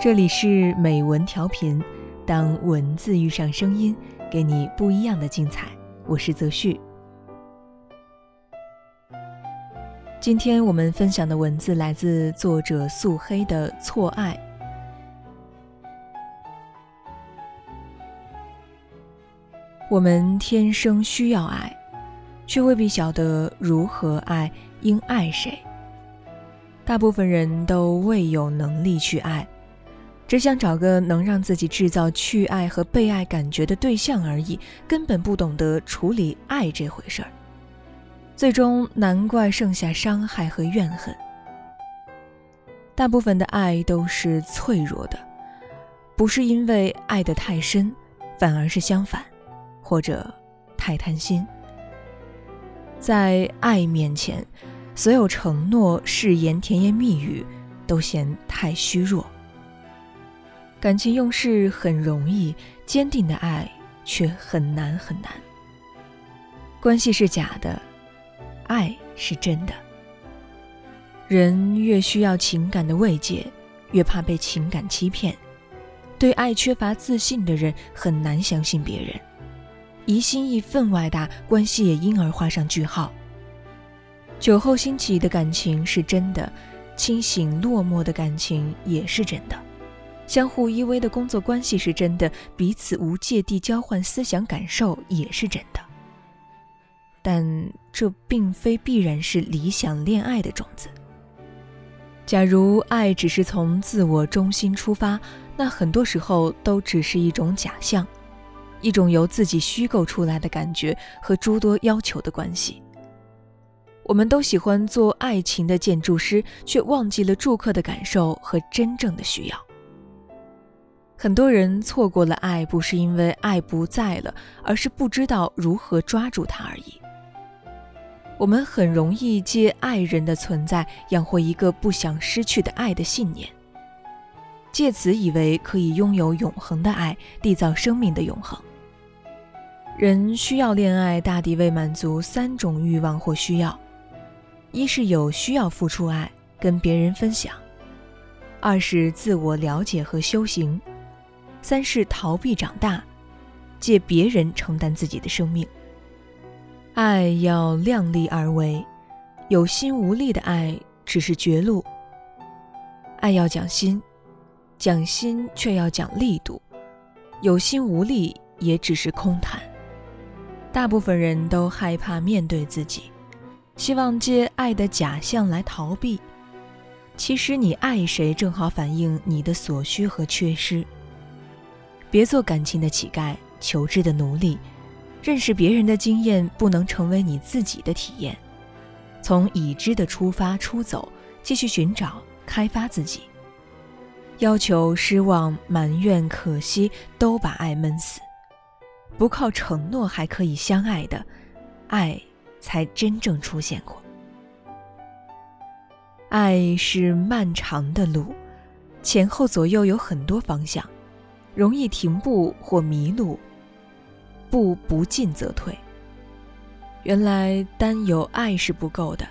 这里是美文调频，当文字遇上声音，给你不一样的精彩。我是泽旭。今天我们分享的文字来自作者素黑的《错爱》。我们天生需要爱，却未必晓得如何爱，应爱谁。大部分人都未有能力去爱。只想找个能让自己制造去爱和被爱感觉的对象而已，根本不懂得处理爱这回事儿。最终，难怪剩下伤害和怨恨。大部分的爱都是脆弱的，不是因为爱得太深，反而是相反，或者太贪心。在爱面前，所有承诺、誓言、甜言蜜语，都显太虚弱。感情用事很容易，坚定的爱却很难很难。关系是假的，爱是真的。人越需要情感的慰藉，越怕被情感欺骗。对爱缺乏自信的人很难相信别人，疑心意分外大，关系也因而画上句号。酒后兴起的感情是真的，清醒落寞的感情也是真的。相互依偎的工作关系是真的，彼此无芥蒂交换思想感受也是真的，但这并非必然是理想恋爱的种子。假如爱只是从自我中心出发，那很多时候都只是一种假象，一种由自己虚构出来的感觉和诸多要求的关系。我们都喜欢做爱情的建筑师，却忘记了住客的感受和真正的需要。很多人错过了爱，不是因为爱不在了，而是不知道如何抓住它而已。我们很容易借爱人的存在养活一个不想失去的爱的信念，借此以为可以拥有永恒的爱，缔造生命的永恒。人需要恋爱，大抵为满足三种欲望或需要：一是有需要付出爱，跟别人分享；二是自我了解和修行。三是逃避长大，借别人承担自己的生命。爱要量力而为，有心无力的爱只是绝路。爱要讲心，讲心却要讲力度，有心无力也只是空谈。大部分人都害怕面对自己，希望借爱的假象来逃避。其实你爱谁，正好反映你的所需和缺失。别做感情的乞丐，求知的奴隶。认识别人的经验不能成为你自己的体验。从已知的出发出走，继续寻找开发自己。要求、失望、埋怨、可惜，都把爱闷死。不靠承诺还可以相爱的，爱才真正出现过。爱是漫长的路，前后左右有很多方向。容易停步或迷路，步不进则退。原来单有爱是不够的，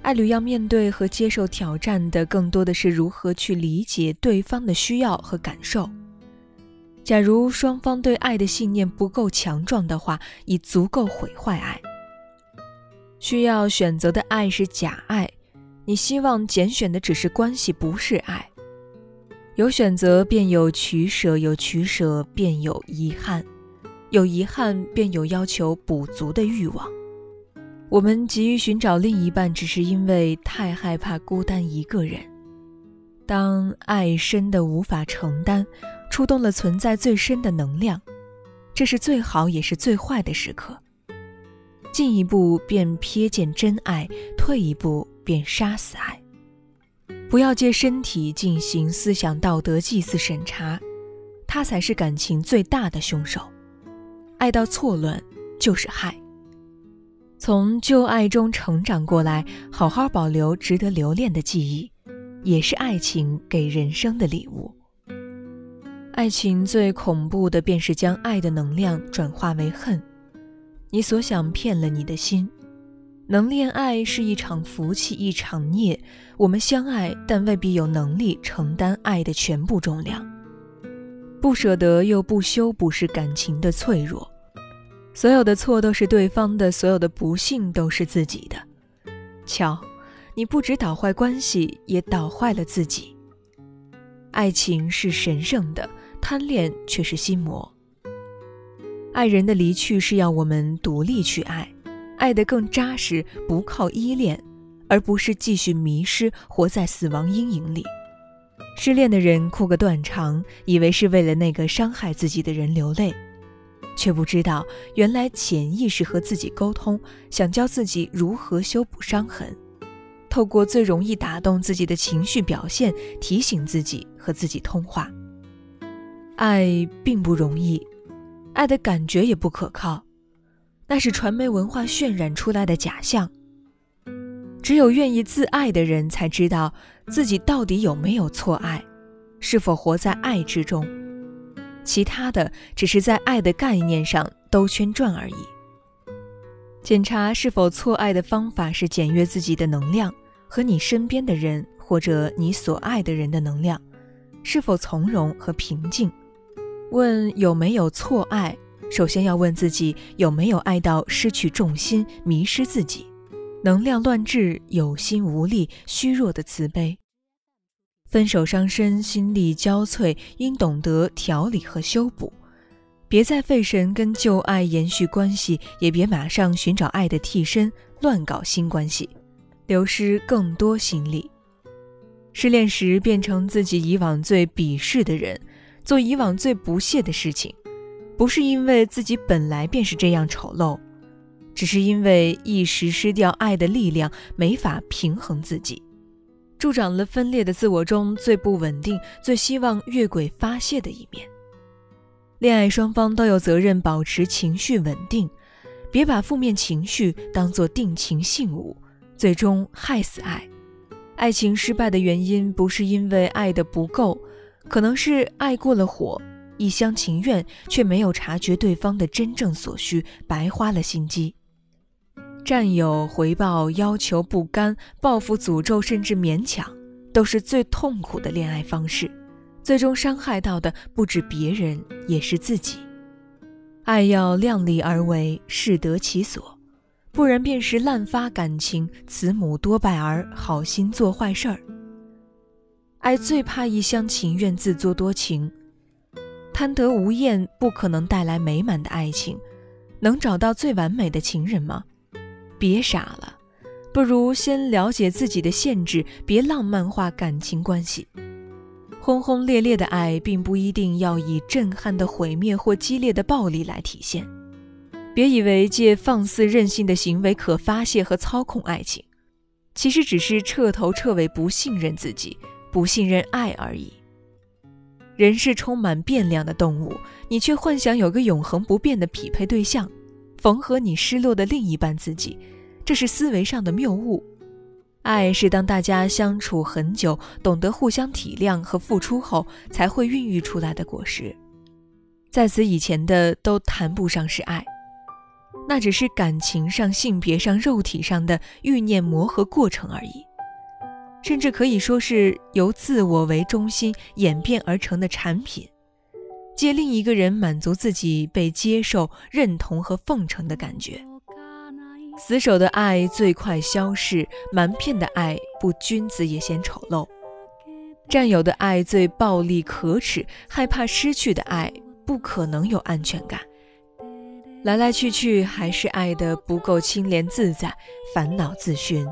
爱侣要面对和接受挑战的，更多的是如何去理解对方的需要和感受。假如双方对爱的信念不够强壮的话，已足够毁坏爱。需要选择的爱是假爱，你希望拣选的只是关系，不是爱。有选择便有取舍，有取舍便有遗憾，有遗憾便有要求补足的欲望。我们急于寻找另一半，只是因为太害怕孤单一个人。当爱深的无法承担，触动了存在最深的能量，这是最好也是最坏的时刻。进一步便瞥见真爱，退一步便杀死爱。不要借身体进行思想道德祭祀审查，他才是感情最大的凶手。爱到错乱就是害。从旧爱中成长过来，好好保留值得留恋的记忆，也是爱情给人生的礼物。爱情最恐怖的便是将爱的能量转化为恨。你所想骗了你的心，能恋爱是一场福气，一场孽。我们相爱，但未必有能力承担爱的全部重量。不舍得又不修补是感情的脆弱。所有的错都是对方的，所有的不幸都是自己的。瞧，你不止捣坏关系，也捣坏了自己。爱情是神圣的，贪恋却是心魔。爱人的离去是要我们独立去爱。爱得更扎实，不靠依恋，而不是继续迷失，活在死亡阴影里。失恋的人哭个断肠，以为是为了那个伤害自己的人流泪，却不知道原来潜意识和自己沟通，想教自己如何修补伤痕，透过最容易打动自己的情绪表现，提醒自己和自己通话。爱并不容易，爱的感觉也不可靠。那是传媒文化渲染出来的假象。只有愿意自爱的人才知道自己到底有没有错爱，是否活在爱之中。其他的只是在爱的概念上兜圈转而已。检查是否错爱的方法是检阅自己的能量和你身边的人或者你所爱的人的能量是否从容和平静。问有没有错爱。首先要问自己有没有爱到失去重心、迷失自己，能量乱掷、有心无力、虚弱的慈悲。分手伤身，心力交瘁，应懂得调理和修补。别再费神跟旧爱延续关系，也别马上寻找爱的替身，乱搞新关系，流失更多心力。失恋时变成自己以往最鄙视的人，做以往最不屑的事情。不是因为自己本来便是这样丑陋，只是因为一时失掉爱的力量，没法平衡自己，助长了分裂的自我中最不稳定、最希望越轨发泄的一面。恋爱双方都有责任保持情绪稳定，别把负面情绪当作定情信物，最终害死爱。爱情失败的原因不是因为爱的不够，可能是爱过了火。一厢情愿，却没有察觉对方的真正所需，白花了心机。占有、回报、要求、不甘、报复、诅咒，甚至勉强，都是最痛苦的恋爱方式。最终伤害到的不止别人，也是自己。爱要量力而为，适得其所，不然便是滥发感情，慈母多败儿，好心做坏事儿。爱最怕一厢情愿，自作多情。贪得无厌不可能带来美满的爱情，能找到最完美的情人吗？别傻了，不如先了解自己的限制，别浪漫化感情关系。轰轰烈烈的爱并不一定要以震撼的毁灭或激烈的暴力来体现。别以为借放肆任性的行为可发泄和操控爱情，其实只是彻头彻尾不信任自己，不信任爱而已。人是充满变量的动物，你却幻想有个永恒不变的匹配对象，缝合你失落的另一半自己，这是思维上的谬误。爱是当大家相处很久，懂得互相体谅和付出后，才会孕育出来的果实。在此以前的都谈不上是爱，那只是感情上、性别上、肉体上的欲念磨合过程而已。甚至可以说是由自我为中心演变而成的产品，借另一个人满足自己被接受、认同和奉承的感觉。死守的爱最快消逝，瞒骗的爱不君子也嫌丑陋，占有的爱最暴力可耻，害怕失去的爱不可能有安全感。来来去去还是爱的不够清廉自在，烦恼自寻。